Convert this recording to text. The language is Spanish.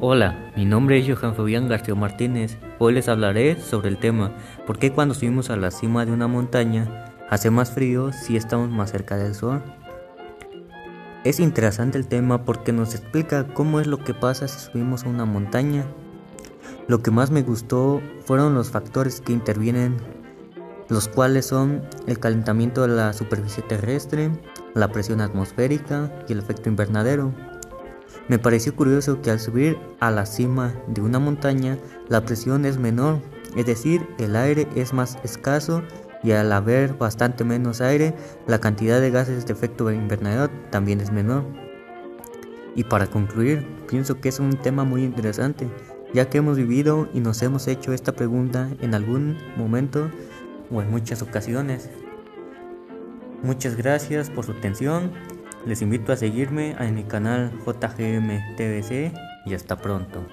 Hola, mi nombre es Johan Fabián García Martínez. Hoy les hablaré sobre el tema ¿Por qué cuando subimos a la cima de una montaña hace más frío si estamos más cerca del sol? Es interesante el tema porque nos explica cómo es lo que pasa si subimos a una montaña. Lo que más me gustó fueron los factores que intervienen, los cuales son el calentamiento de la superficie terrestre, la presión atmosférica y el efecto invernadero. Me pareció curioso que al subir a la cima de una montaña la presión es menor, es decir, el aire es más escaso y al haber bastante menos aire, la cantidad de gases de efecto invernadero también es menor. Y para concluir, pienso que es un tema muy interesante, ya que hemos vivido y nos hemos hecho esta pregunta en algún momento o en muchas ocasiones. Muchas gracias por su atención les invito a seguirme en mi canal JGM TVC y hasta pronto.